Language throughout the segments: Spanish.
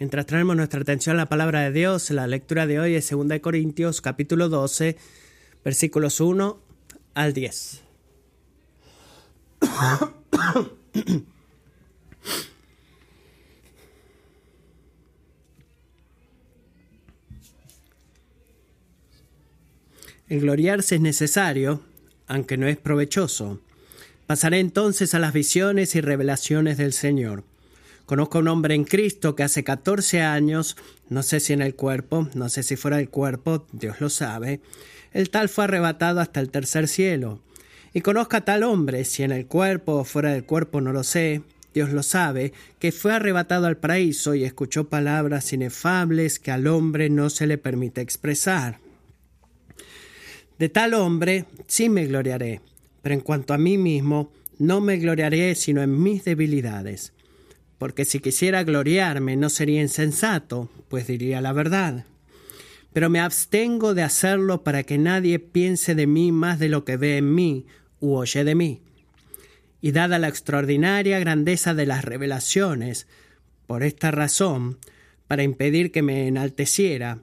Mientras traemos nuestra atención a la palabra de Dios, la lectura de hoy es 2 Corintios capítulo 12, versículos 1 al 10. El gloriarse es necesario, aunque no es provechoso. Pasaré entonces a las visiones y revelaciones del Señor. Conozco a un hombre en Cristo que hace 14 años, no sé si en el cuerpo, no sé si fuera del cuerpo, Dios lo sabe, el tal fue arrebatado hasta el tercer cielo. Y conozco a tal hombre, si en el cuerpo o fuera del cuerpo no lo sé, Dios lo sabe, que fue arrebatado al paraíso y escuchó palabras inefables que al hombre no se le permite expresar. De tal hombre sí me gloriaré, pero en cuanto a mí mismo, no me gloriaré sino en mis debilidades porque si quisiera gloriarme no sería insensato, pues diría la verdad. Pero me abstengo de hacerlo para que nadie piense de mí más de lo que ve en mí u oye de mí. Y dada la extraordinaria grandeza de las revelaciones, por esta razón, para impedir que me enalteciera,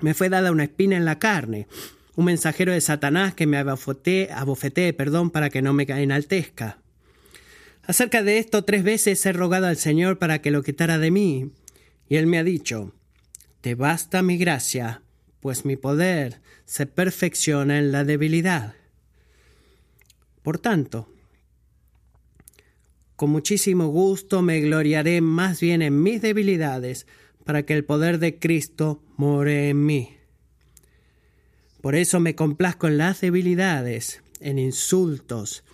me fue dada una espina en la carne, un mensajero de Satanás que me abofeté, perdón, para que no me enaltezca. Acerca de esto tres veces he rogado al Señor para que lo quitara de mí, y Él me ha dicho, Te basta mi gracia, pues mi poder se perfecciona en la debilidad. Por tanto, con muchísimo gusto me gloriaré más bien en mis debilidades, para que el poder de Cristo more en mí. Por eso me complazco en las debilidades, en insultos,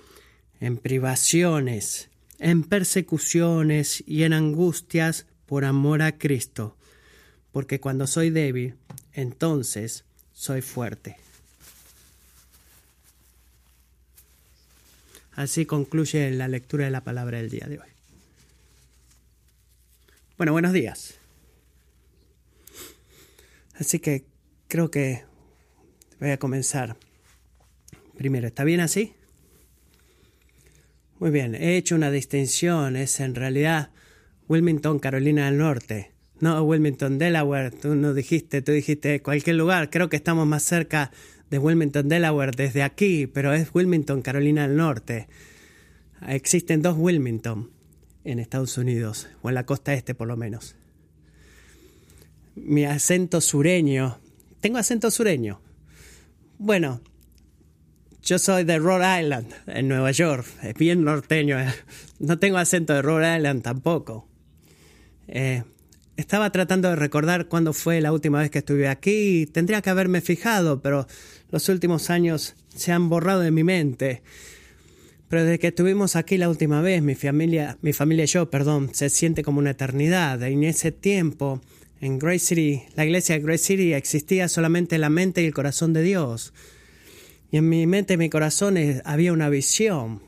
en privaciones, en persecuciones y en angustias por amor a Cristo, porque cuando soy débil, entonces soy fuerte. Así concluye la lectura de la palabra del día de hoy. Bueno, buenos días. Así que creo que voy a comenzar. Primero, ¿está bien así? Muy bien, he hecho una distinción, es en realidad Wilmington, Carolina del Norte. No Wilmington, Delaware, tú no dijiste, tú dijiste cualquier lugar, creo que estamos más cerca de Wilmington, Delaware desde aquí, pero es Wilmington, Carolina del Norte. Existen dos Wilmington en Estados Unidos, o en la costa este por lo menos. Mi acento sureño, tengo acento sureño. Bueno, yo soy de Rhode Island, en Nueva York. Es bien norteño. Eh. No tengo acento de Rhode Island tampoco. Eh, estaba tratando de recordar cuándo fue la última vez que estuve aquí. Tendría que haberme fijado, pero los últimos años se han borrado de mi mente. Pero desde que estuvimos aquí la última vez, mi familia, mi familia y yo, perdón, se siente como una eternidad. En ese tiempo, en City, la iglesia de Great City existía solamente la mente y el corazón de Dios. Y en mi mente y mi corazón había una visión.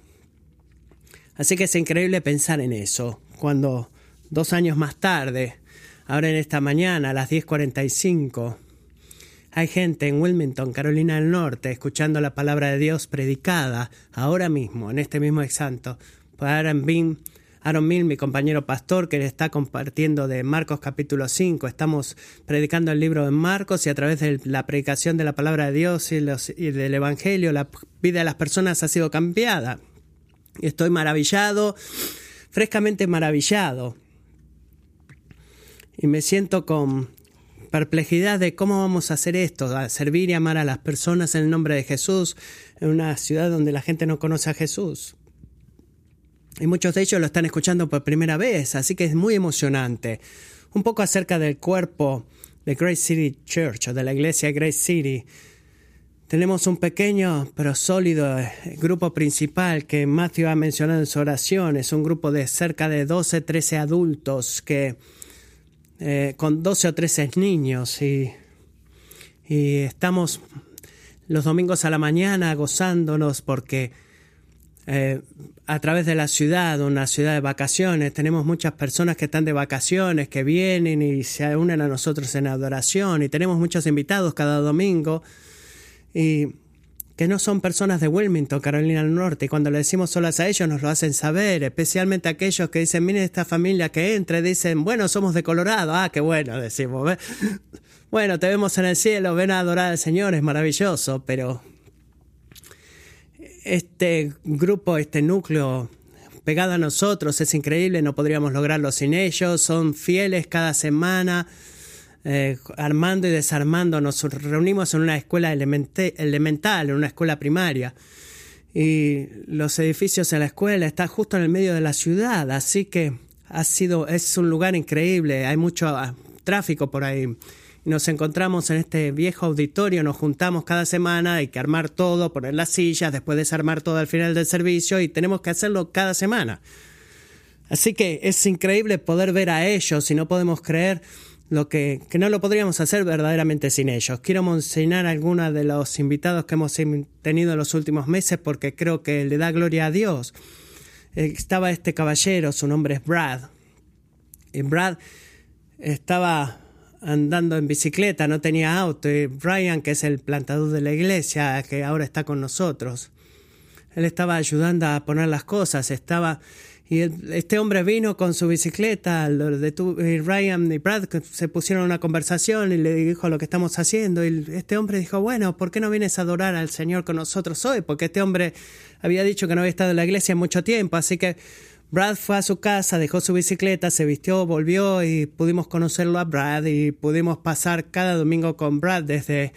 Así que es increíble pensar en eso. Cuando dos años más tarde, ahora en esta mañana a las 10.45, hay gente en Wilmington, Carolina del Norte, escuchando la palabra de Dios predicada ahora mismo, en este mismo exanto, Aaron Bean Aaron Mill, mi compañero pastor, que le está compartiendo de Marcos capítulo 5. Estamos predicando el libro de Marcos y a través de la predicación de la palabra de Dios y, del Evangelio, la vida de las personas ha sido cambiada. Estoy maravillado, frescamente maravillado. Y me siento con perplejidad de cómo vamos a hacer esto, a servir y amar a las personas en el nombre de Jesús en una ciudad donde la gente no conoce a Jesús. Y muchos de ellos lo están escuchando por primera vez, así que es muy emocionante. Un poco acerca del cuerpo de Great City Church o de la iglesia Great City. Tenemos un pequeño pero sólido eh, grupo principal que Matthew ha mencionado en su oración. Es un grupo de cerca de 12, 13 adultos que, eh, con 12 o 13 niños y, y estamos los domingos a la mañana gozándonos porque eh, a través de la ciudad, una ciudad de vacaciones. Tenemos muchas personas que están de vacaciones, que vienen y se unen a nosotros en adoración. Y tenemos muchos invitados cada domingo. Y que no son personas de Wilmington, Carolina del Norte, y cuando le decimos solas a ellos nos lo hacen saber, especialmente aquellos que dicen, miren esta familia que entra, dicen, bueno, somos de Colorado, ah, qué bueno, decimos, bueno, te vemos en el cielo, ven a adorar al Señor, es maravilloso, pero este grupo, este núcleo pegado a nosotros es increíble, no podríamos lograrlo sin ellos, son fieles cada semana, eh, armando y desarmando, nos reunimos en una escuela elemental, en una escuela primaria. Y los edificios en la escuela están justo en el medio de la ciudad, así que ha sido, es un lugar increíble, hay mucho ah, tráfico por ahí. Nos encontramos en este viejo auditorio, nos juntamos cada semana, hay que armar todo, poner las sillas, después desarmar todo al final del servicio y tenemos que hacerlo cada semana. Así que es increíble poder ver a ellos y no podemos creer lo que, que no lo podríamos hacer verdaderamente sin ellos. Quiero mencionar a algunos de los invitados que hemos tenido en los últimos meses porque creo que le da gloria a Dios. Eh, estaba este caballero, su nombre es Brad. Y Brad estaba andando en bicicleta, no tenía auto. Y Brian, que es el plantador de la iglesia, que ahora está con nosotros, él estaba ayudando a poner las cosas, estaba y este hombre vino con su bicicleta, y Ryan y Brad se pusieron una conversación y le dijo lo que estamos haciendo. Y este hombre dijo, bueno, ¿por qué no vienes a adorar al Señor con nosotros hoy? Porque este hombre había dicho que no había estado en la iglesia mucho tiempo. Así que Brad fue a su casa, dejó su bicicleta, se vistió, volvió y pudimos conocerlo a Brad y pudimos pasar cada domingo con Brad desde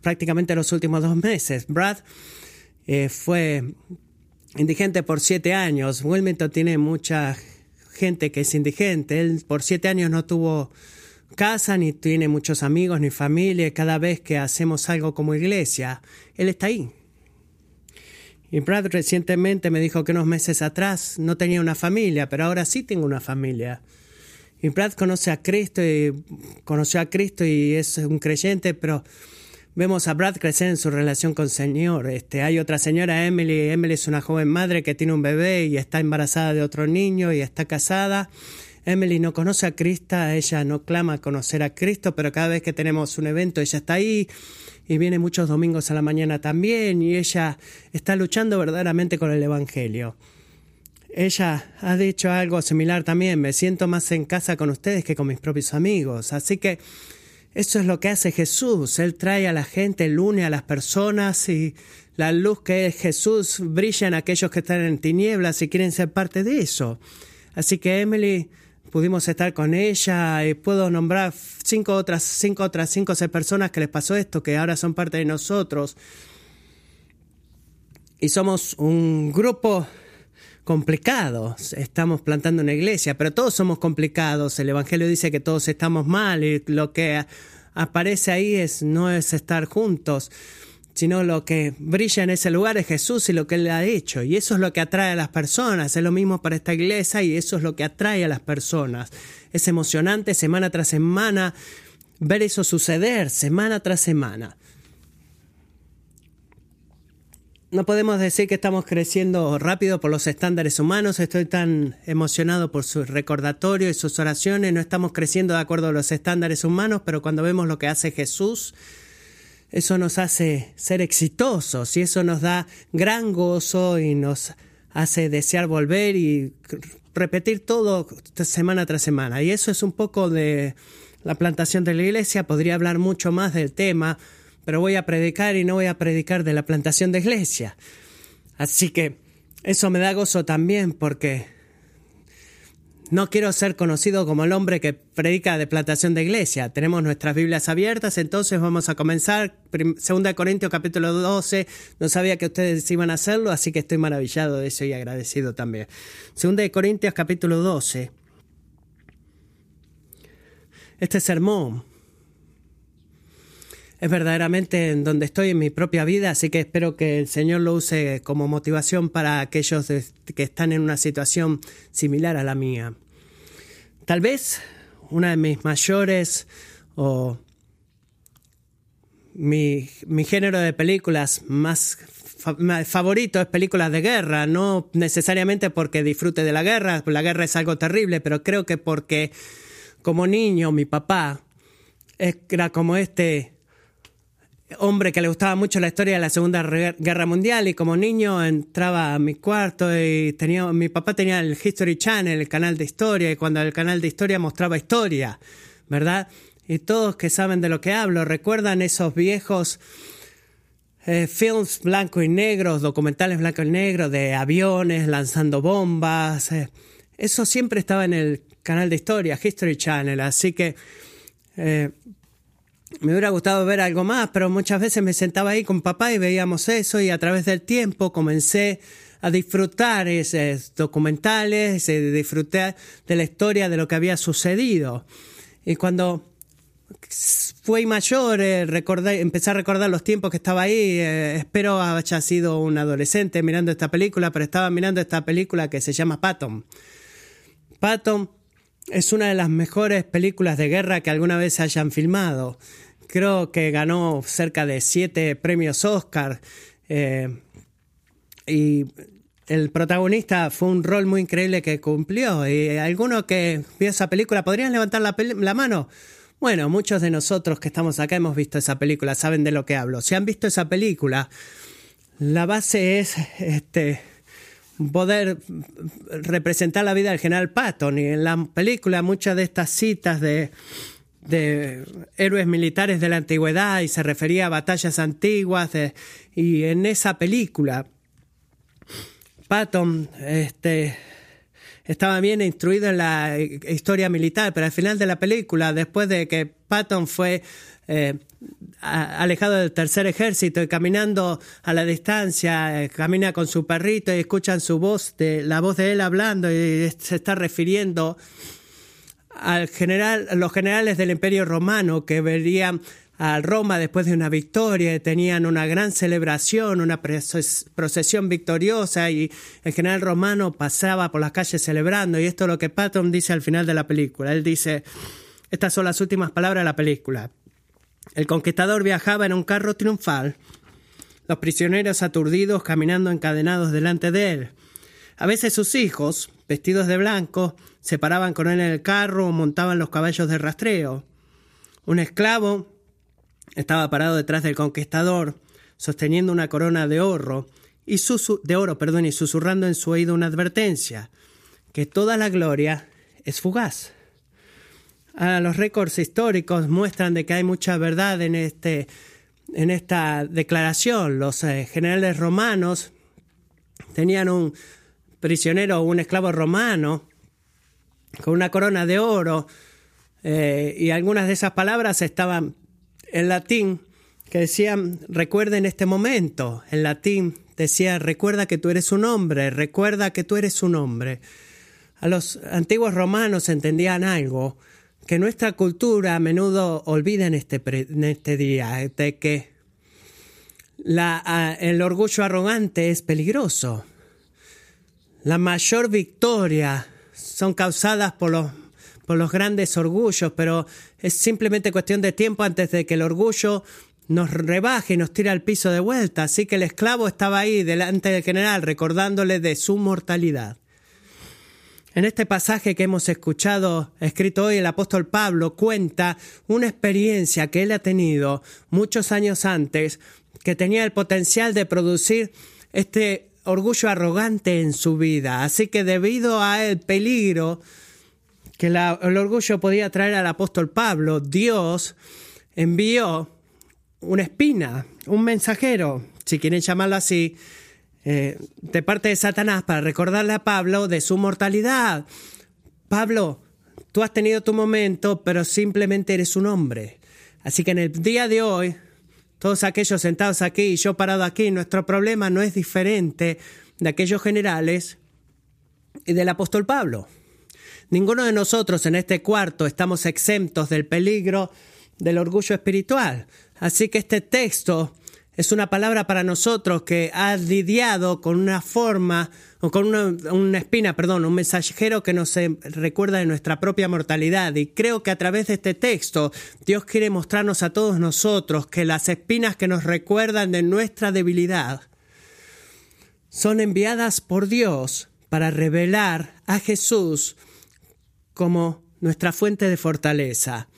prácticamente los últimos dos meses. Brad eh, fue indigente por siete años. Wilmington tiene mucha gente que es indigente. Él por siete años no tuvo casa, ni tiene muchos amigos, ni familia. Cada vez que hacemos algo como iglesia, él está ahí. Y Brad recientemente me dijo que unos meses atrás no tenía una familia, pero ahora sí tengo una familia. Y Brad conoce a Cristo y conoció a Cristo y es un creyente, pero Vemos a Brad crecer en su relación con el Señor. Este, hay otra señora, Emily. Emily es una joven madre que tiene un bebé y está embarazada de otro niño y está casada. Emily no conoce a Cristo, ella no clama conocer a Cristo, pero cada vez que tenemos un evento ella está ahí y viene muchos domingos a la mañana también y ella está luchando verdaderamente con el Evangelio. Ella ha dicho algo similar también, me siento más en casa con ustedes que con mis propios amigos. Así que eso es lo que hace Jesús. Él trae a la gente, él une a las personas y la luz que es Jesús brilla en aquellos que están en tinieblas y quieren ser parte de eso. Así que Emily, pudimos estar con ella y puedo nombrar cinco otras, cinco otras, cinco o seis personas que les pasó esto, que ahora son parte de nosotros. Y somos un grupo complicados. Estamos plantando una iglesia, pero todos somos complicados. El Evangelio dice que todos estamos mal y lo que aparece ahí es no es estar juntos, sino lo que brilla en ese lugar es Jesús y lo que Él ha hecho. Y eso es lo que atrae a las personas. Es lo mismo para esta iglesia y eso es lo que atrae a las personas. Es emocionante semana tras semana ver eso suceder, semana tras semana. no podemos decir que estamos creciendo rápido por los estándares humanos. Estoy tan emocionado por su recordatorio y sus oraciones. No estamos creciendo de acuerdo a los estándares humanos, pero cuando vemos lo que hace Jesús, eso nos hace ser exitosos y eso nos da gran gozo y nos hace desear volver y repetir todo semana tras semana. Y eso es un poco de la plantación de la iglesia. Podría hablar mucho más del tema pero voy a predicar y no voy a predicar de la plantación de iglesia. Así que eso me da gozo también porque no quiero ser conocido como el hombre que predica de plantación de iglesia. Tenemos nuestras Biblias abiertas, entonces vamos a comenzar. Segunda de Corintios capítulo 12. No sabía que ustedes iban a hacerlo, así que estoy maravillado de eso y agradecido también. Segunda de Corintios capítulo 12. Este sermón es verdaderamente en donde estoy en mi propia vida, así que espero que el Señor lo use como motivación para aquellos que están en una situación similar a la mía. Tal vez una de mis mayores o mi, género de películas más favorito es películas de guerra, no necesariamente porque disfrute de la guerra, la guerra es algo terrible, pero creo que porque como niño mi papá era como este hombre que le gustaba mucho la historia de la Segunda Guerra Mundial y como niño entraba a mi cuarto y tenía mi papá tenía el History Channel, el canal de historia y cuando el canal de historia mostraba historia, ¿verdad? Y todos que saben de lo que hablo recuerdan esos viejos eh, films blanco y negros, documentales blanco y negro de aviones lanzando bombas. Eh, eso siempre estaba en el canal de historia, History Channel, así que eh, me hubiera gustado ver algo más, pero muchas veces me sentaba ahí con papá y veíamos eso y a través del tiempo comencé a disfrutar esos documentales, disfrutar de la historia de lo que había sucedido. Y cuando fui mayor, eh, empecé a recordar los tiempos que estaba ahí. Eh, espero haya sido un adolescente mirando esta película, pero estaba mirando esta película que se llama Patton. Patton es una de las mejores películas de guerra que alguna vez hayan filmado. Creo que ganó cerca de siete premios Oscar. Eh, y el protagonista fue un rol muy increíble que cumplió. Y alguno que vio esa película, ¿podrían levantar la, la mano? Bueno, muchos de nosotros que estamos acá hemos visto esa película, saben de lo que hablo. Si han visto esa película, la base es este poder representar la vida del general Patton. Y en la película muchas de estas citas de, de héroes militares de la antigüedad y se refería a batallas antiguas. y en esa película, Patton este, estaba bien instruido en la historia militar, pero al final de la película, después de que Patton fue eh, alejado del tercer ejército y caminando a la distancia, eh, camina con su perrito y escuchan su voz, de, la voz de él hablando y se está refiriendo al general, los generales del Imperio Romano que verían a Roma después de una victoria, tenían una gran celebración, una procesión victoriosa y el general romano pasaba por las calles celebrando y esto es lo que Patton dice al final de la película. Él dice, estas son las últimas palabras de la película. El conquistador viajaba en un carro triunfal, los prisioneros aturdidos caminando encadenados delante de él. A veces sus hijos, vestidos de blanco, se paraban con él en el carro o montaban los caballos de rastreo. Un esclavo estaba parado detrás del conquistador, sosteniendo una corona de oro, y de oro, perdón, y susurrando en su oído una advertencia, que toda la gloria es fugaz los récords históricos muestran de que hay mucha verdad en, este, en esta declaración. Los eh, generales romanos tenían un prisionero, un esclavo romano, con una corona de oro, eh, y algunas de esas palabras estaban en latín, que decían, recuerden este momento. En latín decía, recuerda que tú eres un hombre, recuerda que tú eres un hombre. A los antiguos romanos entendían algo, que nuestra cultura a menudo olvida en este, en este día, de que el orgullo arrogante es peligroso. La mayor victoria son causadas por los, por los grandes orgullos, pero es simplemente cuestión de tiempo antes de que el orgullo nos rebaje y nos tire al piso de vuelta. Así que el esclavo estaba ahí delante del general recordándole de su mortalidad. En este pasaje que hemos escuchado, escrito hoy, el apóstol Pablo cuenta una experiencia que él ha tenido muchos años antes, que tenía el potencial de producir este orgullo arrogante en su vida. Así que debido al peligro que el orgullo podía traer al apóstol Pablo, Dios envió una espina, un mensajero, si quieren llamarlo así, eh, de parte de Satanás para recordarle a Pablo de su mortalidad. Pablo, tú has tenido tu momento, pero simplemente eres un hombre. Así que en el día de hoy, todos aquellos sentados aquí y yo parado aquí, nuestro problema no es diferente de aquellos generales y del apóstol Pablo. Ninguno de nosotros en este cuarto estamos exentos del peligro del orgullo espiritual. Así que este texto es una palabra para nosotros que ha lidiado con una forma, o con una, espina, perdón, un mensajero que nos recuerda de nuestra propia mortalidad. Y creo que a través de este texto Dios quiere mostrarnos a todos nosotros que las espinas que nos recuerdan de nuestra debilidad son enviadas por Dios para revelar a Jesús como nuestra fuente de fortaleza.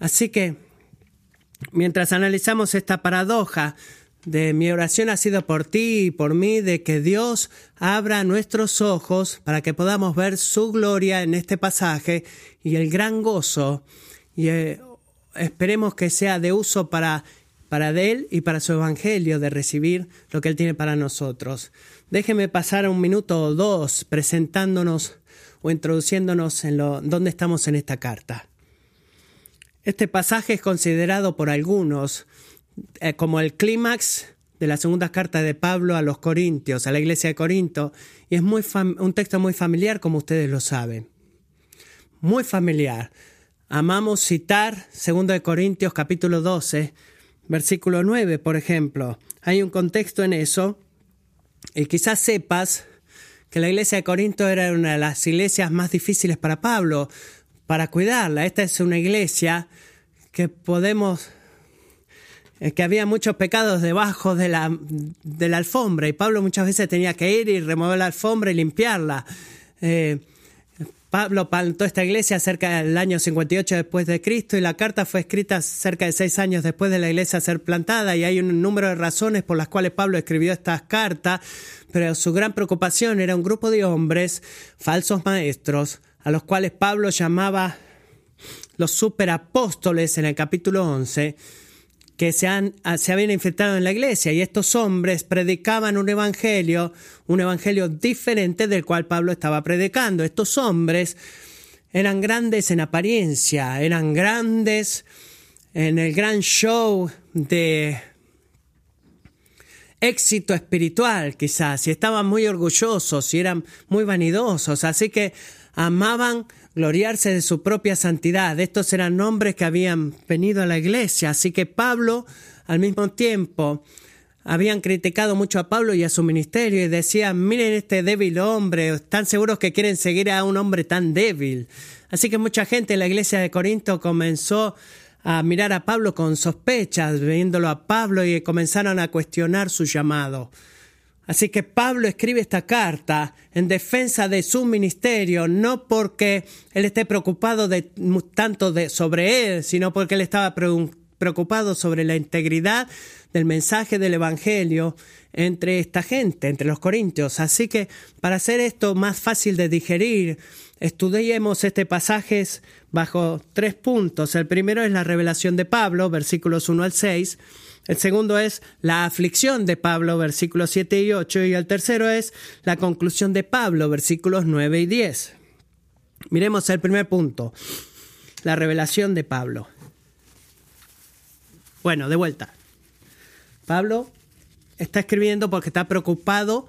Así que mientras analizamos esta paradoja de mi oración ha sido por ti y por mí, de que Dios abra nuestros ojos para que podamos ver su gloria en este pasaje y el gran gozo. Y eh, esperemos que sea de uso para, para Él y para su Evangelio, de recibir lo que Él tiene para nosotros. Déjeme pasar un minuto o dos presentándonos o introduciéndonos en lo, dónde estamos en esta carta. Este pasaje es considerado por algunos eh, como el clímax de la segunda carta de Pablo a los Corintios, a la iglesia de Corinto, y es muy un texto muy familiar, como ustedes lo saben. Muy familiar. Amamos citar 2 de Corintios capítulo 12, versículo 9, por ejemplo. Hay un contexto en eso, y quizás sepas que la iglesia de Corinto era una de las iglesias más difíciles para Pablo, para cuidarla. Esta es una iglesia que podemos que había muchos pecados debajo de la, de la alfombra y Pablo muchas veces tenía que ir y remover la alfombra y limpiarla. Eh, Pablo plantó esta iglesia cerca del año 58 después de Cristo y la carta fue escrita cerca de seis años después de la iglesia ser plantada y hay un número de razones por las cuales Pablo escribió esta carta, pero su gran preocupación era un grupo de hombres, falsos maestros, a los cuales Pablo llamaba los superapóstoles en el capítulo 11, que se, han, ah, se habían infiltrado en la iglesia y estos hombres predicaban un evangelio, un evangelio diferente del cual Pablo estaba predicando. Estos hombres eran grandes en apariencia, eran grandes en el gran show de éxito espiritual quizás, y estaban muy orgullosos y eran muy vanidosos, así que amaban gloriarse de su propia santidad. Estos eran hombres que habían venido a la iglesia, así que Pablo, al mismo tiempo, habían criticado mucho a Pablo y a su ministerio y decían, miren este débil hombre, están seguros que quieren seguir a un hombre tan débil. Así que mucha gente en la iglesia de Corinto comenzó a mirar a Pablo con sospechas, viéndolo a Pablo y comenzaron a cuestionar su llamado. Así que Pablo escribe esta carta en defensa de su ministerio, no porque él esté preocupado de, tanto de, sobre él, sino porque él estaba preocupado sobre la integridad del mensaje del Evangelio entre esta gente, entre los corintios. Así que para hacer esto más fácil de digerir, estudiemos este pasaje bajo tres puntos. El primero es la revelación de Pablo, versículos 1 al 6. El segundo es la aflicción de Pablo, versículos 7 y 8. Y el tercero es la conclusión de Pablo, versículos 9 y 10. Miremos el primer punto, la revelación de Pablo. Bueno, de vuelta. Pablo está escribiendo porque está preocupado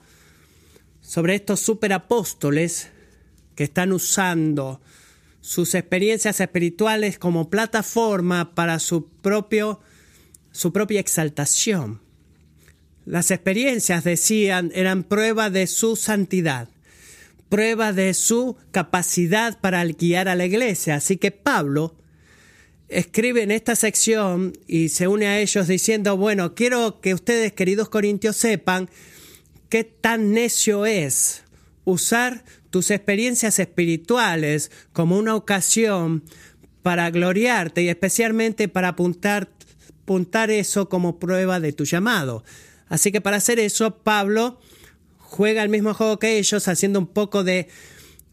sobre estos superapóstoles que están usando sus experiencias espirituales como plataforma para su propio su propia exaltación. Las experiencias, decían, eran prueba de su santidad, prueba de su capacidad para guiar a la iglesia. Así que Pablo escribe en esta sección y se une a ellos diciendo, bueno, quiero que ustedes, queridos corintios, sepan qué tan necio es usar tus experiencias espirituales como una ocasión para gloriarte y especialmente para apuntar apuntar eso como prueba de tu llamado. Así que para hacer eso, Pablo juega el mismo juego que ellos, haciendo un poco de,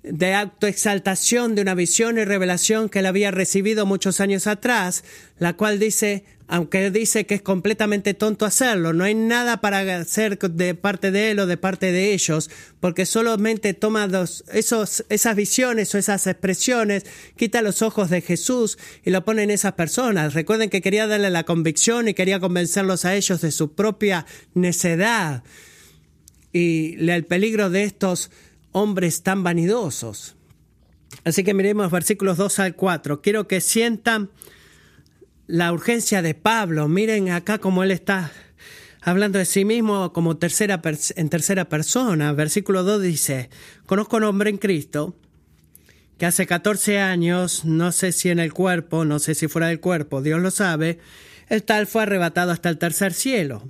de autoexaltación de una visión y revelación que él había recibido muchos años atrás, la cual dice, aunque dice que es completamente tonto hacerlo, no hay nada para hacer de parte de él o de parte de ellos, porque solamente toma esos, esas visiones o esas expresiones, quita los ojos de Jesús y lo pone en esas personas. Recuerden que quería darle la convicción y quería convencerlos a ellos de su propia necedad y el peligro de estos hombres tan vanidosos. Así que miremos versículos 2 al 4. Quiero que sientan la urgencia de Pablo. Miren acá cómo él está hablando de sí mismo como tercera en tercera persona. Versículo 2 dice, conozco a un hombre en Cristo que hace 14 años, no sé si en el cuerpo, no sé si fuera del cuerpo, Dios lo sabe, el tal fue arrebatado hasta el tercer cielo.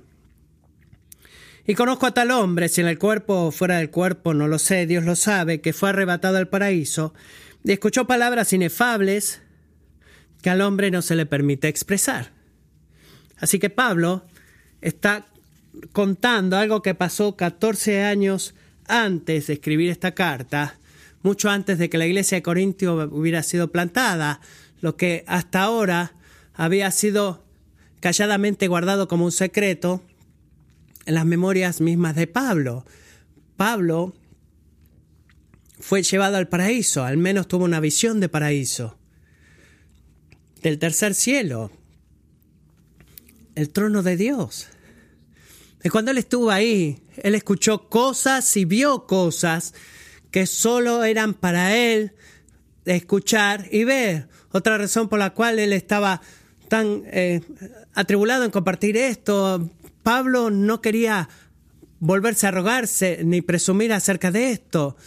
Y conozco a tal hombre, si en el cuerpo o fuera del cuerpo, no lo sé, Dios lo sabe, que fue arrebatado al paraíso, y escuchó palabras inefables, que al hombre no se le permite expresar. Así que Pablo está contando algo que pasó 14 años antes de escribir esta carta, mucho antes de que la iglesia de Corintio hubiera sido plantada, lo que hasta ahora había sido calladamente guardado como un secreto en las memorias mismas de Pablo. Pablo fue llevado al paraíso, al menos tuvo una visión de paraíso, del tercer cielo, el trono de Dios. Y cuando él estuvo ahí, él escuchó cosas y vio cosas que solo eran para él escuchar y ver. Otra razón por la cual él estaba tan eh, atribulado en compartir esto. Pablo no quería volverse a rogarse ni presumir acerca de esto.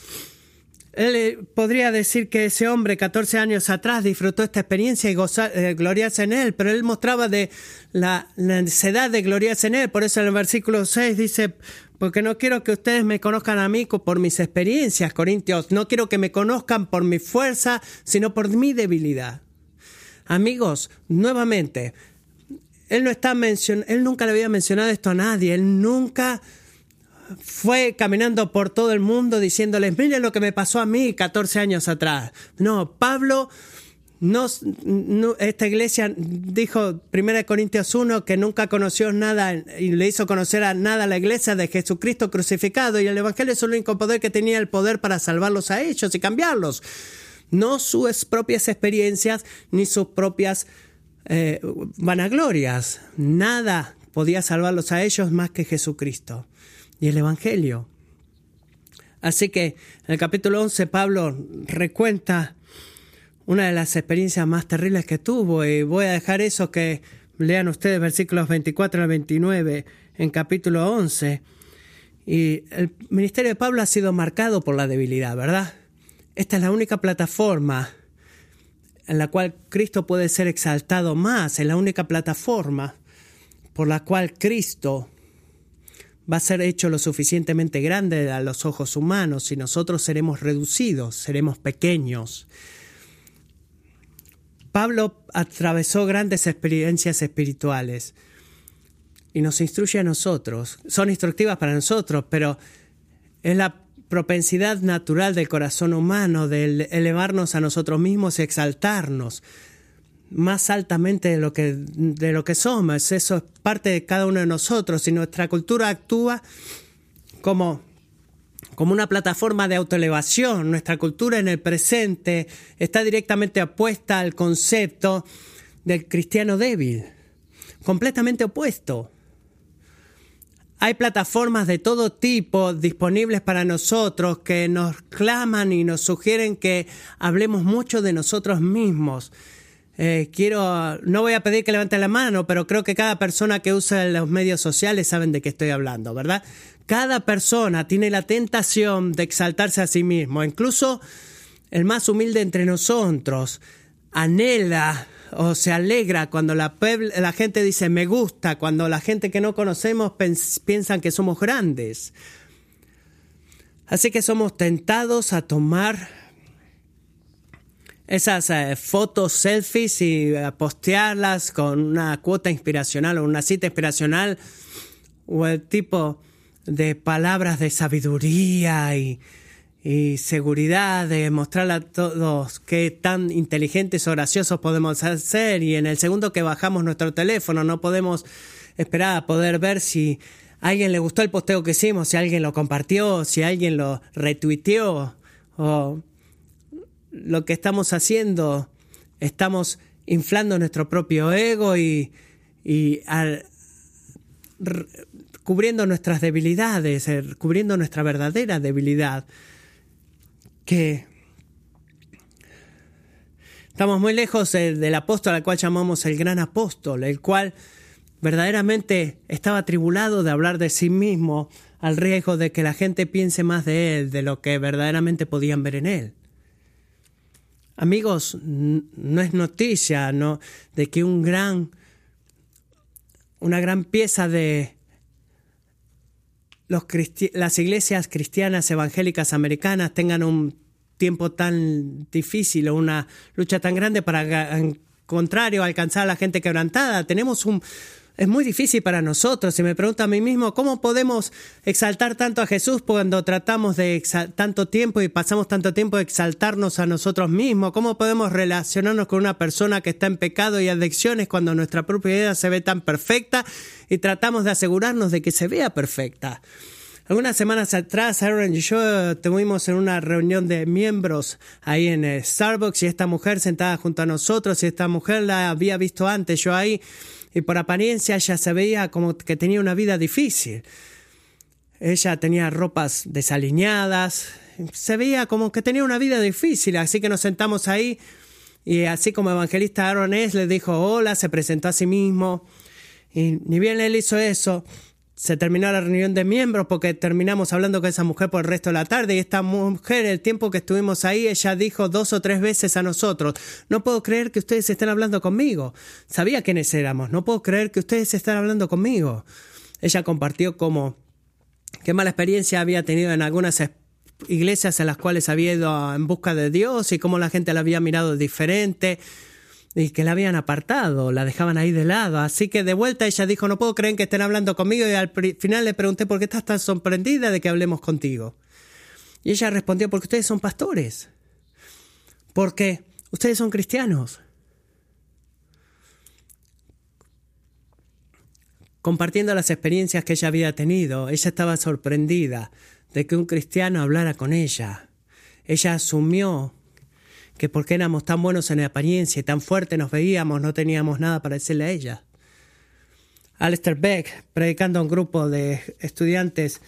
Él eh, podría decir que ese hombre 14 años atrás disfrutó esta experiencia y gozar, eh, gloriarse en él, pero él mostraba de la, necesidad de gloriarse en él. Por eso en el versículo 6 dice, porque no quiero que ustedes me conozcan a mí por mis experiencias, Corintios, no quiero que me conozcan por mi fuerza, sino por mi debilidad. Amigos, nuevamente, él no está él nunca le había mencionado esto a nadie, él nunca fue caminando por todo el mundo diciéndoles, miren lo que me pasó a mí 14 años atrás. No, Pablo, no, esta iglesia dijo 1 Corintios 1 que nunca conoció nada y le hizo conocer a nada la iglesia de Jesucristo crucificado y el Evangelio es el único poder que tenía el poder para salvarlos a ellos y cambiarlos. No sus propias experiencias ni sus propias eh, vanaglorias. Nada podía salvarlos a ellos más que Jesucristo y el Evangelio. Así que en el capítulo 11 Pablo recuenta una de las experiencias más terribles que tuvo y voy a dejar eso que lean ustedes versículos 24 al 29 en capítulo 11. Y el ministerio de Pablo ha sido marcado por la debilidad, ¿verdad? Esta es la única plataforma en la cual Cristo puede ser exaltado más, es la única plataforma por la cual Cristo va a ser hecho lo suficientemente grande a los ojos humanos y nosotros seremos reducidos, seremos pequeños. Pablo atravesó grandes experiencias espirituales y nos instruye a nosotros. Son instructivas para nosotros, pero es la propensidad natural del corazón humano de elevarnos a nosotros mismos y exaltarnos más altamente de lo que, de lo que somos. Eso es parte de cada uno de nosotros y nuestra cultura actúa como, como una plataforma de autoelevación. Nuestra cultura en el presente está directamente opuesta al concepto del cristiano débil, completamente opuesto. Hay plataformas de todo tipo disponibles para nosotros que nos claman y nos sugieren que hablemos mucho de nosotros mismos eh, quiero, no voy a pedir que levanten la mano, pero creo que cada persona que usa los medios sociales saben de qué estoy hablando, ¿verdad? Cada persona tiene la tentación de exaltarse a sí mismo, incluso el más humilde entre nosotros anhela o se alegra cuando la, gente dice me gusta, cuando la gente que no conocemos piensan que somos grandes. Así que somos tentados a tomar esas eh, fotos, selfies y eh, postearlas con una cuota inspiracional o una cita inspiracional o el tipo de palabras de sabiduría y, y seguridad, de mostrarle a todos qué tan inteligentes o graciosos podemos ser. Y en el segundo que bajamos nuestro teléfono no podemos esperar a poder ver si a alguien le gustó el posteo que hicimos, si alguien lo compartió, si alguien lo retuiteó o lo que estamos haciendo, estamos inflando nuestro propio ego y, cubriendo nuestras debilidades, eh, cubriendo nuestra verdadera debilidad, que estamos muy lejos del apóstol al cual llamamos el gran apóstol, el cual verdaderamente estaba atribulado de hablar de sí mismo al riesgo de que la gente piense más de él de lo que verdaderamente podían ver en él. Amigos, no es noticia ¿no? de que un gran, una gran pieza de los las iglesias cristianas evangélicas americanas tengan un tiempo tan difícil o una lucha tan grande para, en contrario, alcanzar a la gente quebrantada. Tenemos un es muy difícil para nosotros. Y me pregunto a mí mismo, ¿cómo podemos exaltar tanto a Jesús cuando tratamos de tanto tiempo y pasamos tanto tiempo de exaltarnos a nosotros mismos? ¿Cómo podemos relacionarnos con una persona que está en pecado y adicciones cuando nuestra propia vida se ve tan perfecta y tratamos de asegurarnos de que se vea perfecta? Algunas semanas atrás, Aaron y yo estuvimos en una reunión de miembros ahí en Starbucks y esta mujer sentada junto a nosotros y esta mujer la había visto antes yo ahí y por apariencia ella se veía como que tenía una vida difícil. Ella tenía ropas desaliñadas, se veía como que tenía una vida difícil, así que nos sentamos ahí y así como evangelista Aaron es, le dijo hola, se presentó a sí mismo y ni bien él hizo eso, se terminó la reunión de miembros porque terminamos hablando con esa mujer por el resto de la tarde y esta mujer, el tiempo que estuvimos ahí, ella dijo dos o tres veces a nosotros, no puedo creer que ustedes estén hablando conmigo. Sabía quiénes éramos, no puedo creer que ustedes estén hablando conmigo. Ella compartió como qué mala experiencia había tenido en algunas iglesias en las cuales había ido en busca de Dios y cómo la gente la había mirado diferente y que la habían apartado, la dejaban ahí de lado. Así que de vuelta ella dijo, no puedo creer que estén hablando conmigo y al final le pregunté, ¿por qué estás tan sorprendida de que hablemos contigo? Y ella respondió, porque ustedes son pastores, porque ustedes son cristianos. Compartiendo las experiencias que ella había tenido, ella estaba sorprendida de que un cristiano hablara con ella. Ella asumió que porque éramos tan buenos en apariencia y tan fuertes nos veíamos, no teníamos nada para decirle a ella. Alistair Beck, predicando a un grupo de estudiantes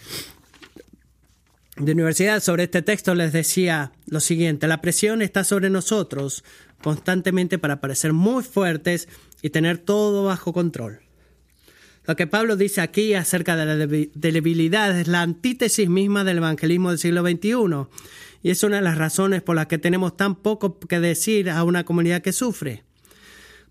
de universidad sobre este texto, les decía lo siguiente, la presión está sobre nosotros constantemente para parecer muy fuertes y tener todo bajo control. Lo que Pablo dice aquí acerca de la debilidad es la antítesis misma del evangelismo del siglo XXI y es una de las razones por las que tenemos tan poco que decir a una comunidad que sufre.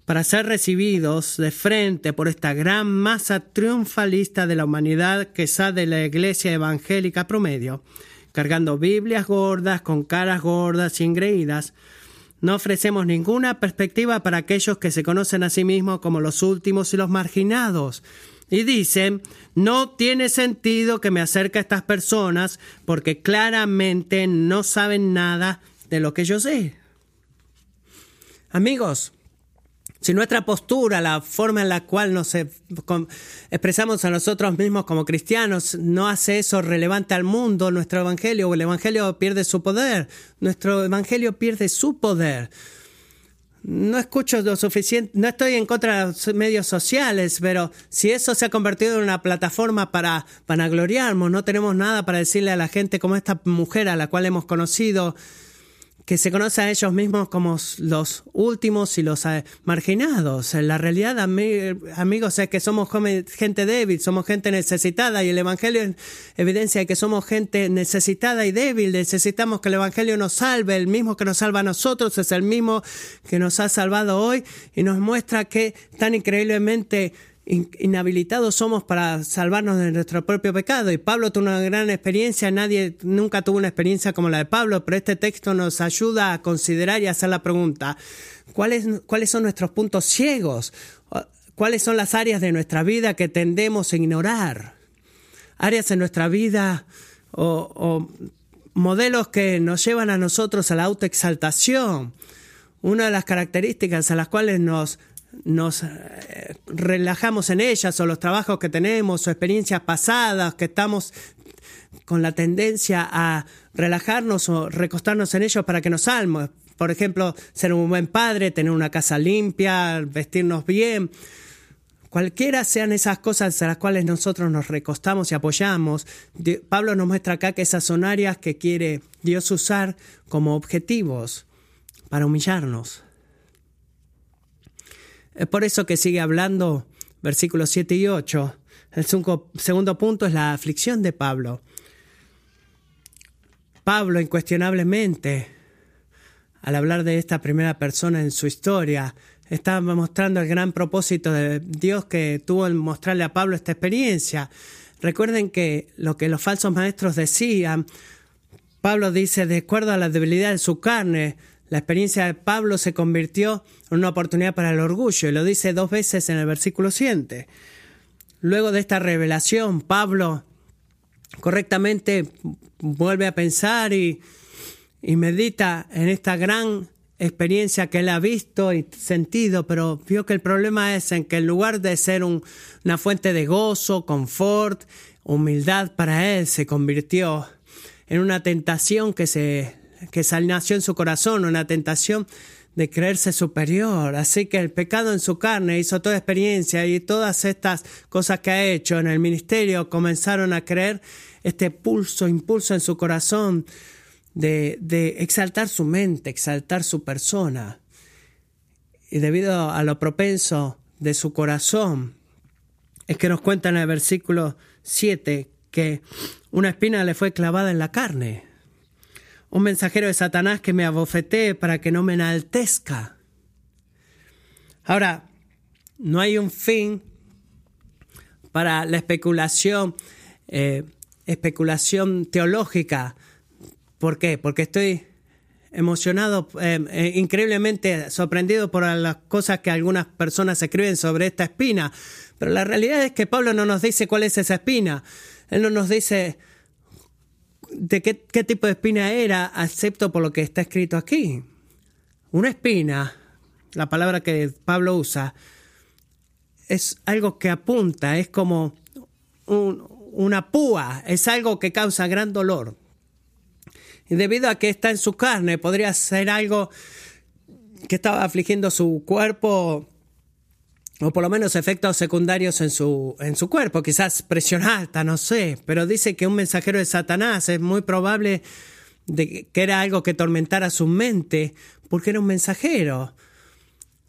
Para ser recibidos de frente por esta gran masa triunfalista de la humanidad que sale de la iglesia evangélica promedio, cargando Biblias gordas, con caras gordas y engreídas, no ofrecemos ninguna perspectiva para aquellos que se conocen a sí mismos como los últimos y los marginados, y dicen, no tiene sentido que me acerque a estas personas porque claramente no saben nada de lo que yo sé. Amigos, si nuestra postura, la forma en la cual nos expresamos a nosotros mismos como cristianos, no hace eso relevante al mundo, nuestro evangelio, el evangelio pierde su poder, nuestro evangelio pierde su poder no escucho lo suficiente, no estoy en contra de los medios sociales, pero si eso se ha convertido en una plataforma para vanagloriarnos, no tenemos nada para decirle a la gente como esta mujer a la cual hemos conocido que se conoce a ellos mismos como los últimos y los eh, marginados. La realidad, amigos, es que somos gente débil, somos gente necesitada y el Evangelio evidencia que somos gente necesitada y débil. Necesitamos que el Evangelio nos salve. El mismo que nos salva a nosotros es el mismo que nos ha salvado hoy y nos muestra que tan increíblemente inhabilitados somos para salvarnos de nuestro propio pecado. Y Pablo tuvo una gran experiencia, nadie nunca tuvo una experiencia como la de Pablo, pero este texto nos ayuda a considerar y hacer la pregunta, ¿cuáles, cuáles son nuestros puntos ciegos? ¿Cuáles son las áreas de nuestra vida que tendemos a ignorar? Áreas en nuestra vida o, o modelos que nos llevan a nosotros a la autoexaltación. Una de las características a las cuales nos nos eh, relajamos en ellas o los trabajos que tenemos o experiencias pasadas que estamos con la tendencia a relajarnos o recostarnos en ellos para que nos salmos. Por ejemplo, ser un buen padre, tener una casa limpia, vestirnos bien. Cualquiera sean esas cosas a las cuales nosotros nos recostamos y apoyamos, Pablo nos muestra acá que esas son áreas que quiere Dios usar como objetivos para humillarnos. Es por eso que sigue hablando versículos 7 y 8. El segundo punto es la aflicción de Pablo. Pablo, incuestionablemente, al hablar de esta primera persona en su historia, está mostrando el gran propósito de Dios que tuvo en mostrarle a Pablo esta experiencia. Recuerden que lo que los falsos maestros decían, Pablo dice, de acuerdo a la debilidad de su carne, La experiencia de Pablo se convirtió en una oportunidad para el orgullo y lo dice dos veces en el versículo siguiente. Luego de esta revelación, Pablo correctamente vuelve a pensar y, y medita en esta gran experiencia que él ha visto y sentido, pero vio que el problema es en que en lugar de ser una fuente de gozo, confort, humildad para él, se convirtió en una tentación que se que nació en su corazón, una tentación de creerse superior. Así que el pecado en su carne hizo toda experiencia y todas estas cosas que ha hecho en el ministerio comenzaron a creer este pulso, impulso en su corazón de, exaltar su mente, exaltar su persona. Y debido a lo propenso de su corazón, es que nos cuenta en el versículo 7 que una espina le fue clavada en la carne. Un mensajero de Satanás que me abofetee para que no me enaltezca. Ahora, no hay un fin para la especulación, eh, especulación teológica ¿Por qué? Porque estoy emocionado, eh, eh, increíblemente sorprendido por las cosas que algunas personas escriben sobre esta espina. Pero la realidad es que Pablo no nos dice cuál es esa espina. Él no nos dice de qué, qué tipo de espina era, excepto por lo que está escrito aquí. Una espina, la palabra que Pablo usa, es algo que apunta, es como una púa, es algo que causa gran dolor. Y debido a que está en su carne, podría ser algo que estaba afligiendo su cuerpo o por lo menos efectos secundarios en su, en su cuerpo, quizás presión alta, no sé, pero dice que un mensajero de Satanás es muy probable de que era algo que tormentara su mente, porque era un mensajero.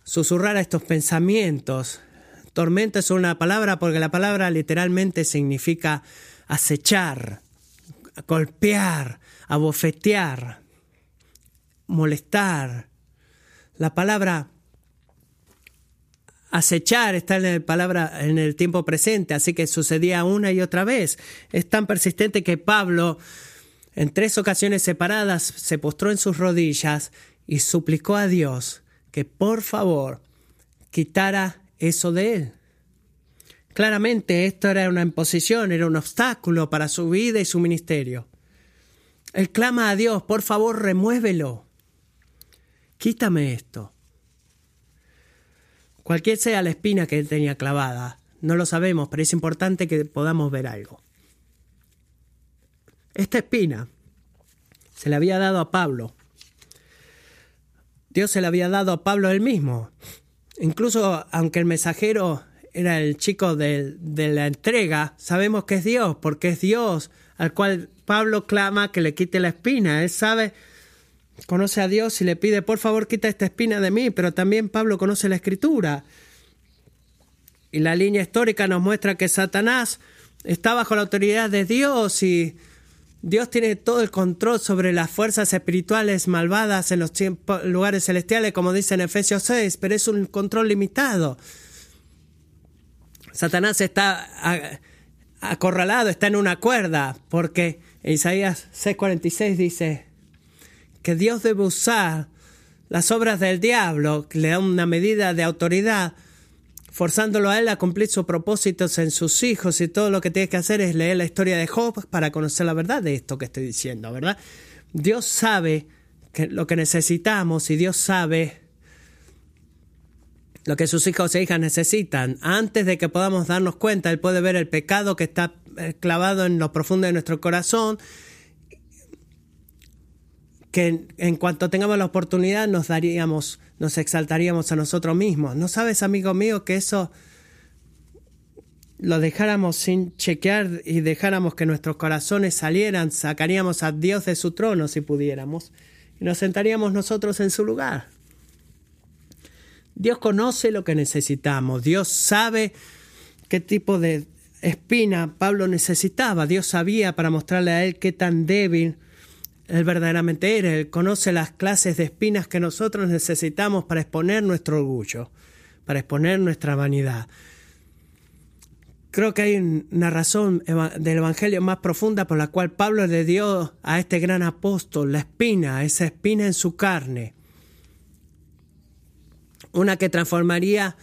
Susurrar estos pensamientos. Tormenta es una palabra porque la palabra literalmente significa acechar, golpear, abofetear, molestar. La palabra acechar está en el, palabra, en el tiempo presente, así que sucedía una y otra vez. Es tan persistente que Pablo, en tres ocasiones separadas, se postró en sus rodillas y suplicó a Dios que por favor quitara eso de él. Claramente esto era una imposición, era un obstáculo para su vida y su ministerio. Él clama a Dios, por favor, remuévelo. Quítame esto. Cualquier sea la espina que él tenía clavada, no lo sabemos, pero es importante que podamos ver algo. Esta espina se le había dado a Pablo. Dios se la había dado a Pablo él mismo. Incluso aunque el mensajero era el chico de, de la entrega, sabemos que es Dios, porque es Dios al cual Pablo clama que le quite la espina. Él sabe, conoce a Dios y le pide, por favor, quita esta espina de mí, pero también Pablo conoce la escritura. Y la línea histórica nos muestra que Satanás está bajo la autoridad de Dios y Dios tiene todo el control sobre las fuerzas espirituales malvadas en los lugares celestiales, como dice en Efesios 6, pero es un control limitado. Satanás está acorralado, está en una cuerda, porque Isaías 6:46 dice que Dios debe usar las obras del diablo, que le da una medida de autoridad, forzándolo a él a cumplir sus propósitos en sus hijos y todo lo que tiene que hacer es leer la historia de Job para conocer la verdad de esto que estoy diciendo, ¿verdad? Dios sabe que lo que necesitamos y Dios sabe lo que sus hijos e hijas necesitan. Antes de que podamos darnos cuenta, Él puede ver el pecado que está eh, clavado en lo profundo de nuestro corazón, que en, cuanto tengamos la oportunidad nos daríamos, nos exaltaríamos a nosotros mismos. ¿No sabes, amigo mío, que eso lo dejáramos sin chequear y dejáramos que nuestros corazones salieran, sacaríamos a Dios de su trono si pudiéramos y nos sentaríamos nosotros en su lugar? Dios conoce lo que necesitamos, Dios sabe qué tipo de espina Pablo necesitaba, Dios sabía para mostrarle a él qué tan débil él verdaderamente era, él conoce las clases de espinas que nosotros necesitamos para exponer nuestro orgullo, para exponer nuestra vanidad. Creo que hay una razón del Evangelio más profunda por la cual Pablo le dio a este gran apóstol la espina, esa espina en su carne, una que transformaría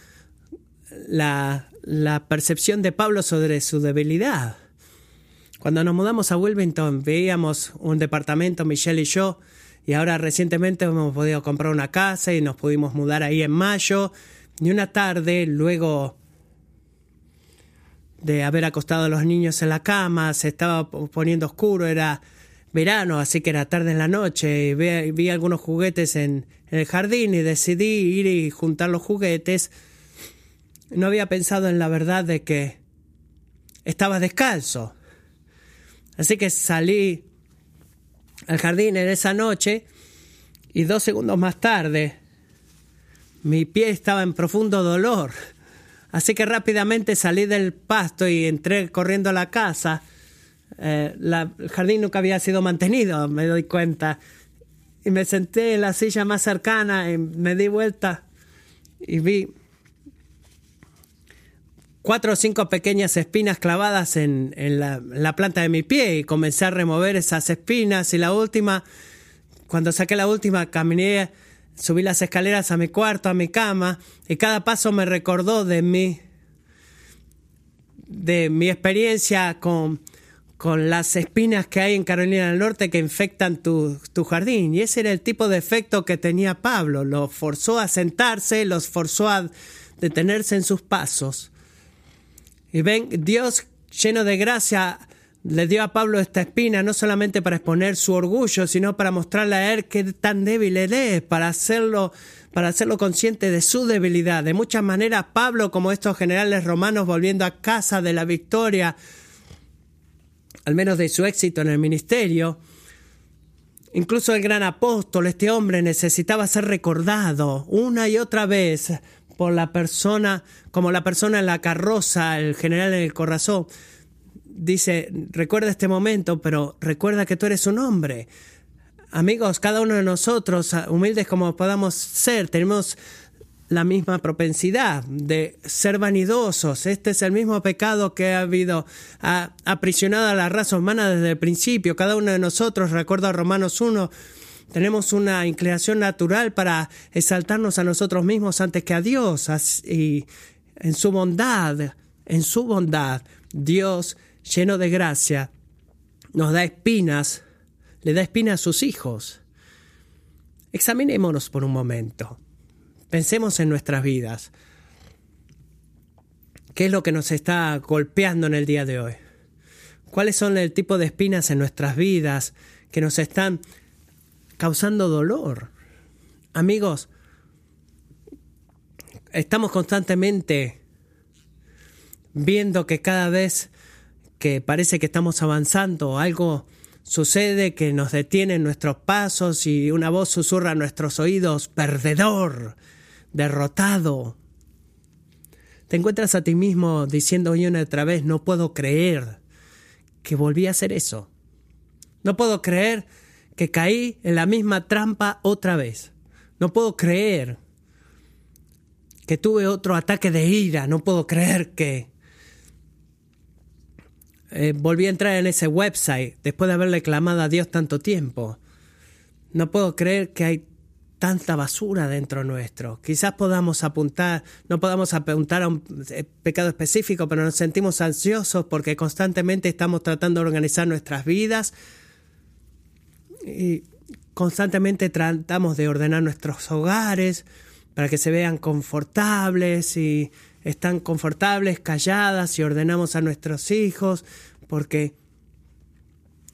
la, la percepción de Pablo sobre su debilidad. Cuando nos mudamos a Wilmington veíamos un departamento, Michelle y yo, y ahora recientemente hemos podido comprar una casa y nos pudimos mudar ahí en mayo. Y una tarde, luego de haber acostado a los niños en la cama, se estaba poniendo oscuro, era verano, así que era tarde en la noche, y vi, algunos juguetes en, en, el jardín y decidí ir y juntar los juguetes. No había pensado en la verdad de que estaba descalzo. Así que salí al jardín en esa noche y dos segundos más tarde mi pie estaba en profundo dolor. Así que rápidamente salí del pasto y entré corriendo a la casa. Eh, el jardín nunca había sido mantenido, me doy cuenta. Y me senté en la silla más cercana y me di vuelta y vi cuatro o cinco pequeñas espinas clavadas en, la, la, planta de mi pie y comencé a remover esas espinas y la última, cuando saqué la última, caminé, subí las escaleras a mi cuarto, a mi cama y cada paso me recordó de mi, de mi experiencia con, con las espinas que hay en Carolina del Norte que infectan tu, tu, jardín. Y ese era el tipo de efecto que tenía Pablo. Los forzó a sentarse, los forzó a detenerse en sus pasos. Y ven, Dios lleno de gracia le dio a Pablo esta espina no solamente para exponer su orgullo, sino para mostrarle a él qué tan débil él es, para hacerlo, para hacerlo consciente de su debilidad. De muchas maneras, Pablo, como estos generales romanos volviendo a casa de la victoria, al menos de su éxito en el ministerio, incluso el gran apóstol, este hombre necesitaba ser recordado una y otra vez por la persona, como la persona en la carroza, el general en el corazón, dice, recuerda este momento, pero recuerda que tú eres un hombre. Amigos, cada uno de nosotros, humildes como podamos ser, tenemos la misma propensidad de ser vanidosos. Este es el mismo pecado que ha habido, ha aprisionado a la raza humana desde el principio. Cada uno de nosotros, recuerdo a Romanos 1, tenemos una inclinación natural para exaltarnos a nosotros mismos antes que a Dios. Y en su bondad, en su bondad, Dios, lleno de gracia, nos da espinas, le da espinas a sus hijos. Examinémonos por un momento. Pensemos en nuestras vidas. ¿Qué es lo que nos está golpeando en el día de hoy? ¿Cuáles son el tipo de espinas en nuestras vidas que nos están causando dolor. Amigos, estamos constantemente viendo que cada vez que parece que estamos avanzando, algo sucede que nos detiene nuestros pasos y una voz susurra a nuestros oídos, perdedor, derrotado. Te encuentras a ti mismo diciendo una otra vez, no puedo creer que volví a hacer eso. No puedo creer que caí en la misma trampa otra vez. No puedo creer que tuve otro ataque de ira. No puedo creer que eh, volví a entrar en ese website después de haberle clamado a Dios tanto tiempo. No puedo creer que hay tanta basura dentro nuestro. Quizás podamos apuntar, no podamos apuntar a un eh, pecado específico, pero nos sentimos ansiosos porque constantemente estamos tratando de organizar nuestras vidas, y constantemente tratamos de ordenar nuestros hogares para que se vean confortables y están confortables, calladas y ordenamos a nuestros hijos porque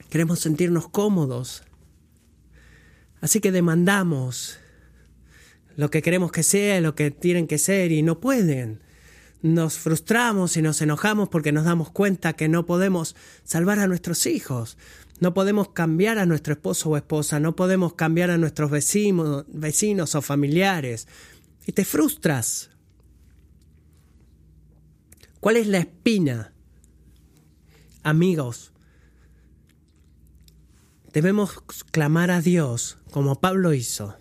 queremos sentirnos cómodos. Así que demandamos lo que queremos que sea, lo que tienen que ser y no pueden. Nos frustramos y nos enojamos porque nos damos cuenta que no podemos salvar a nuestros hijos. No podemos cambiar a nuestro esposo o esposa, no podemos cambiar a nuestros vecinos, o familiares. Y te frustras. ¿Cuál es la espina? Amigos, debemos clamar a Dios como Pablo hizo,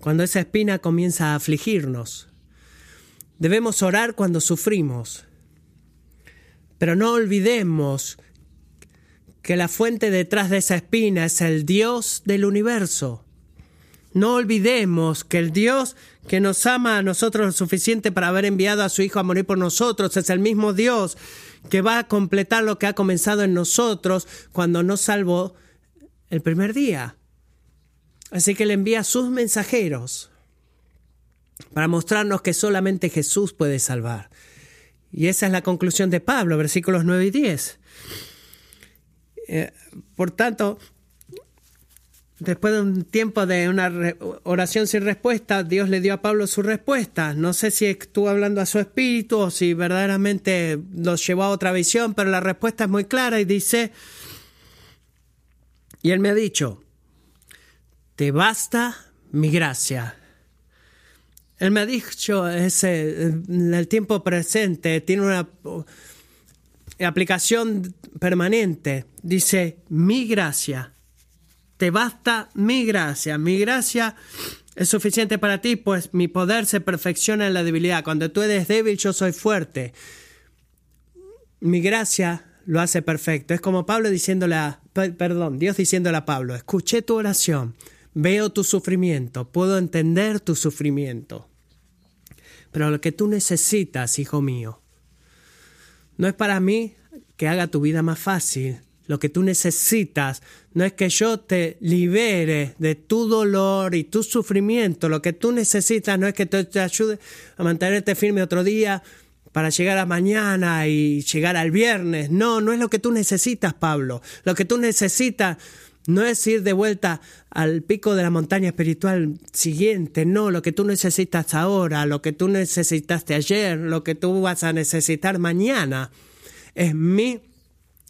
cuando esa espina comienza a afligirnos. Debemos orar cuando sufrimos, pero no olvidemos que la fuente detrás de esa espina es el Dios del universo. No olvidemos que el Dios que nos ama a nosotros lo suficiente para haber enviado a su Hijo a morir por nosotros es el mismo Dios que va a completar lo que ha comenzado en nosotros cuando nos salvó el primer día. Así que le envía a sus mensajeros para mostrarnos que solamente Jesús puede salvar. Y esa es la conclusión de Pablo, versículos 9 y 10. Eh, por tanto, después de un tiempo de una oración sin respuesta, Dios le dio a Pablo su respuesta. No sé si estuvo hablando a su espíritu o si verdaderamente los llevó a otra visión, pero la respuesta es muy clara y dice, y él me ha dicho, te basta mi gracia. Él me ha dicho, ese, en el tiempo presente, tiene una aplicación permanente. Dice, mi gracia, te basta mi gracia. Mi gracia es suficiente para ti, pues mi poder se perfecciona en la debilidad. Cuando tú eres débil, yo soy fuerte. Mi gracia lo hace perfecto. Es como Pablo diciéndole a, perdón, Dios diciéndole a Pablo, escuché tu oración, veo tu sufrimiento, puedo entender tu sufrimiento. Pero lo que tú necesitas, hijo mío, no es para mí que haga tu vida más fácil. Lo que tú necesitas no es que yo te libere de tu dolor y tu sufrimiento. Lo que tú necesitas no es que te, ayude a mantenerte firme otro día para llegar a mañana y llegar al viernes. No, no es lo que tú necesitas, Pablo. Lo que tú necesitas no es ir de vuelta al pico de la montaña espiritual siguiente, no, lo que tú necesitas ahora, lo que tú necesitaste ayer, lo que tú vas a necesitar mañana, es mi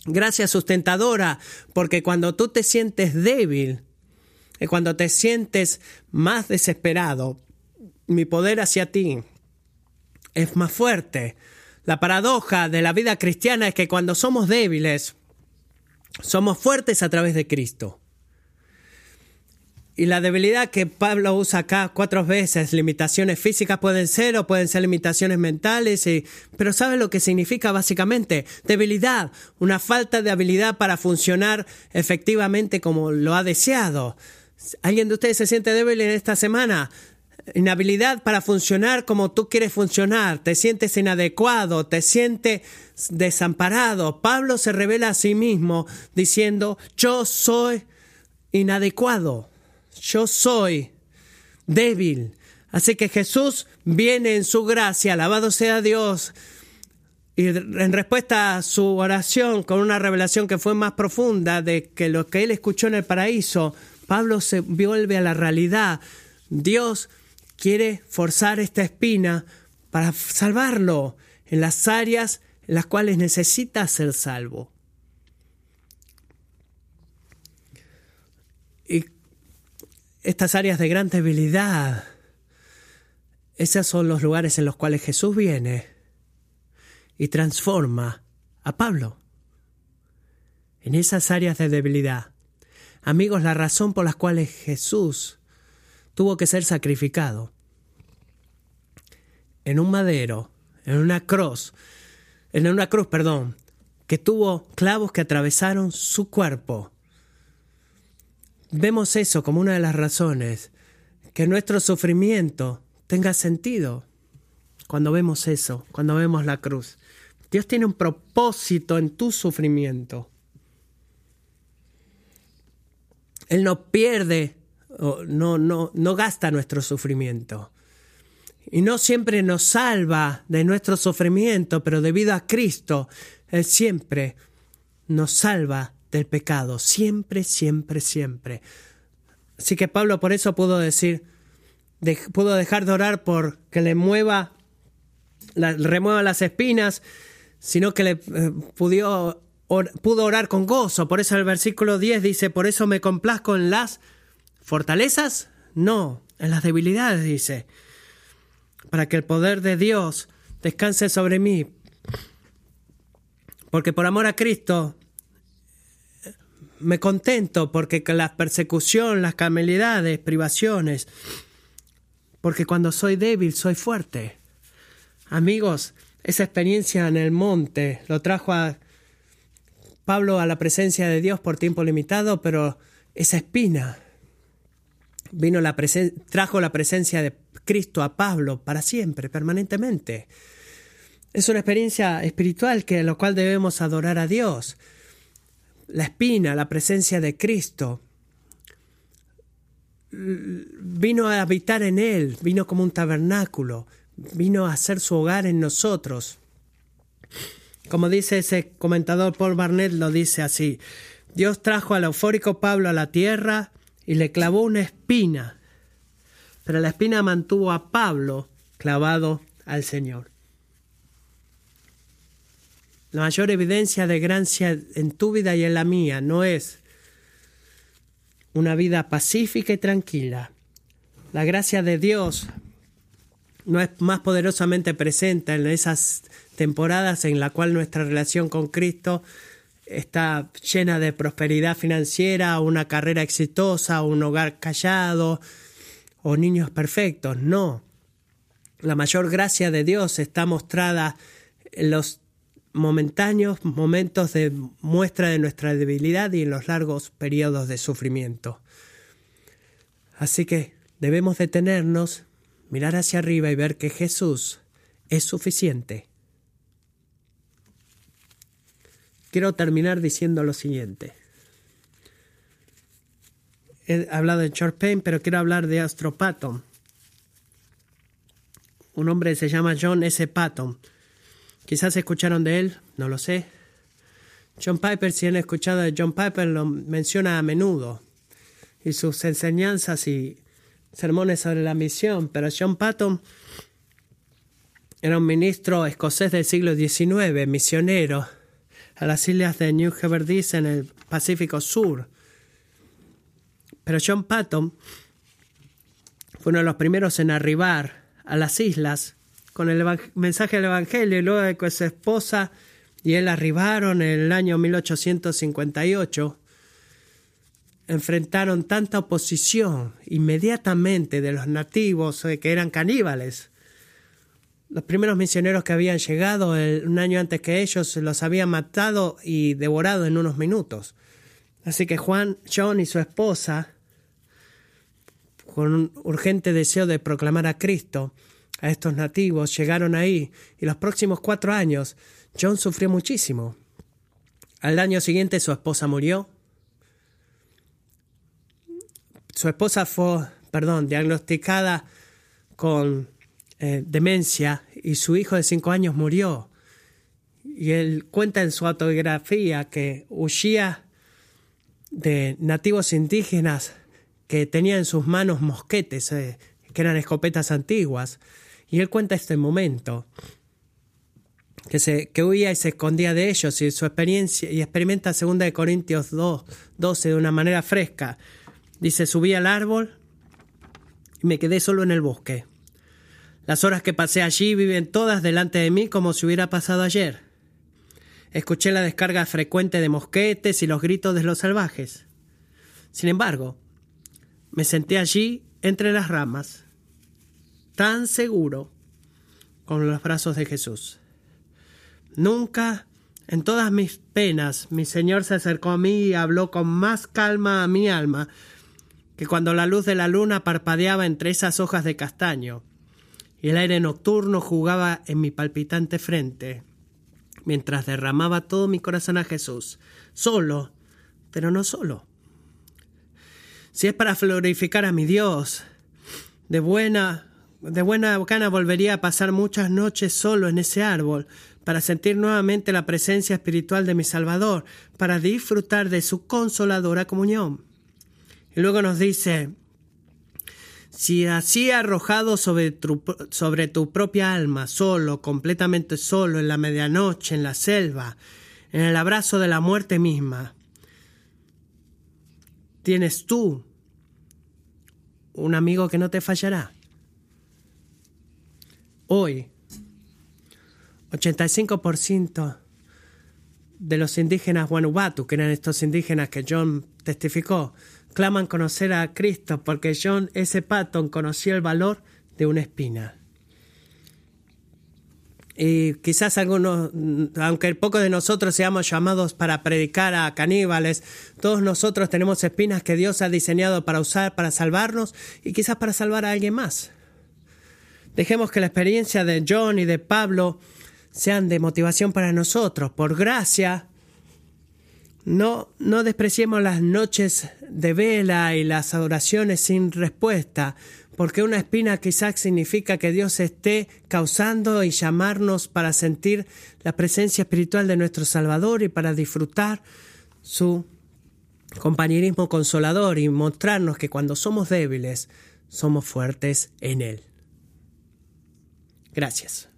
gracia sustentadora, porque cuando tú te sientes débil, y cuando te sientes más desesperado, mi poder hacia ti es más fuerte. La paradoja de la vida cristiana es que cuando somos débiles, somos fuertes a través de Cristo. Y la debilidad que Pablo usa acá cuatro veces, limitaciones físicas pueden ser o pueden ser limitaciones mentales, pero ¿sabe lo que significa básicamente? Debilidad, una falta de habilidad para funcionar efectivamente como lo ha deseado. ¿Alguien de ustedes se siente débil en esta semana? Inhabilidad para funcionar como tú quieres funcionar, te sientes inadecuado, te sientes desamparado. Pablo se revela a sí mismo diciendo, yo soy inadecuado, yo soy débil. Así que Jesús viene en su gracia, alabado sea Dios, y en respuesta a su oración con una revelación que fue más profunda de que lo que él escuchó en el paraíso, Pablo se vuelve a la realidad. Dios quiere forzar esta espina para salvarlo en las áreas en las cuales necesita ser salvo. Y estas áreas de gran debilidad, esos son los lugares en los cuales Jesús viene y transforma a Pablo. En esas áreas de debilidad. Amigos, la razón por las cuales Jesús tuvo que ser sacrificado en un madero, en una cruz, en una cruz, perdón, que tuvo clavos que atravesaron su cuerpo. Vemos eso como una de las razones que nuestro sufrimiento tenga sentido cuando vemos eso, cuando vemos la cruz. Dios tiene un propósito en tu sufrimiento. Él no pierde no, no, no gasta nuestro sufrimiento. Y no siempre nos salva de nuestro sufrimiento, pero debido a Cristo, Él siempre nos salva del pecado. Siempre, siempre, siempre. Así que Pablo por eso pudo decir, pudo dejar de orar por que le mueva, remueva las espinas, sino que le eh, pudo, pudo orar con gozo. Por eso el versículo 10 dice, por eso me complazco en las ¿Fortalezas? No, en las debilidades, dice, para que el poder de Dios descanse sobre mí. Porque por amor a Cristo me contento, porque la persecución, las camelidades, privaciones, porque cuando soy débil soy fuerte. Amigos, esa experiencia en el monte lo trajo a Pablo a la presencia de Dios por tiempo limitado, pero esa espina vino la trajo la presencia de Cristo a Pablo para siempre, permanentemente. Es una experiencia espiritual que lo cual debemos adorar a Dios. La espina, la presencia de Cristo, vino a habitar en él, vino como un tabernáculo, vino a hacer su hogar en nosotros. Como dice ese comentador Paul Barnett, lo dice así, Dios trajo al eufórico Pablo a la tierra y le clavó una espina, pero la espina mantuvo a Pablo clavado al Señor. La mayor evidencia de gracia en tu vida y en la mía no es una vida pacífica y tranquila. La gracia de Dios no es más poderosamente presente en esas temporadas en la cual nuestra relación con Cristo está llena de prosperidad financiera, una carrera exitosa, un hogar callado o niños perfectos. No. La mayor gracia de Dios está mostrada en los momentáneos momentos de muestra de nuestra debilidad y en los largos periodos de sufrimiento. Así que debemos detenernos, mirar hacia arriba y ver que Jesús es suficiente. Quiero terminar diciendo lo siguiente. He hablado de Short Pain, pero quiero hablar de Astro Patton. Un hombre se llama John S. Patton Quizás escucharon de él, no lo sé. John Piper, si han escuchado de John Piper, lo menciona a menudo. Y sus enseñanzas y sermones sobre la misión. Pero John Patton era un ministro escocés del siglo XIX, misionero, a las islas de New Hebrides en el Pacífico Sur. Pero John Patton fue uno de los primeros en arribar a las islas con el mensaje del Evangelio y luego de que su esposa y él arribaron en el año 1858, enfrentaron tanta oposición inmediatamente de los nativos eh, que eran caníbales. Los primeros misioneros que habían llegado un año antes que ellos los habían matado y devorado en unos minutos. Así que Juan, John y su esposa, con un urgente deseo de proclamar a Cristo, a estos nativos, llegaron ahí y los próximos cuatro años John sufrió muchísimo. Al año siguiente su esposa murió. Su esposa fue, perdón, diagnosticada con eh, demencia y su hijo de cinco años murió. Y él cuenta en su autobiografía que huía de nativos indígenas que tenían en sus manos mosquetes, eh, que eran escopetas antiguas, y él cuenta este momento, que, se, que huía y se escondía de ellos y su experiencia, y experimenta 2 de Corintios 2, 12 de una manera fresca. Dice, subí al árbol y me quedé solo en el bosque. Las horas que pasé allí viven todas delante de mí como si hubiera pasado ayer. Escuché la descarga frecuente de mosquetes y los gritos de los salvajes. Sin embargo, me senté allí entre las ramas, tan seguro con los brazos de Jesús. Nunca en todas mis penas mi Señor se acercó a mí y habló con más calma a mi alma que cuando la luz de la luna parpadeaba entre esas hojas de castaño y el aire nocturno jugaba en mi palpitante frente, mientras derramaba todo mi corazón a Jesús, solo, pero no solo. Si es para glorificar a mi Dios, de buena de buena gana volvería a pasar muchas noches solo en ese árbol, para sentir nuevamente la presencia espiritual de mi Salvador, para disfrutar de su consoladora comunión. Y luego nos dice, si así arrojado sobre tu, propia alma, solo, completamente solo, en la medianoche, en la selva, en el abrazo de la muerte misma, tienes tú un amigo que no te fallará. Hoy, 85% de los indígenas Wanubatu, que eran estos indígenas que John testificó, claman conocer a Cristo porque John S. Patton conoció el valor de una espina. Y quizás algunos, aunque pocos de nosotros seamos llamados para predicar a caníbales, todos nosotros tenemos espinas que Dios ha diseñado para usar para salvarnos y quizás para salvar a alguien más. Dejemos que la experiencia de John y de Pablo sean de motivación para nosotros. Por gracia, no, no despreciemos las noches de vela y las adoraciones sin respuesta, porque una espina quizás significa que Dios esté causando y llamarnos para sentir la presencia espiritual de nuestro Salvador y para disfrutar su compañerismo consolador y mostrarnos que cuando somos débiles, somos fuertes en Él. Gracias.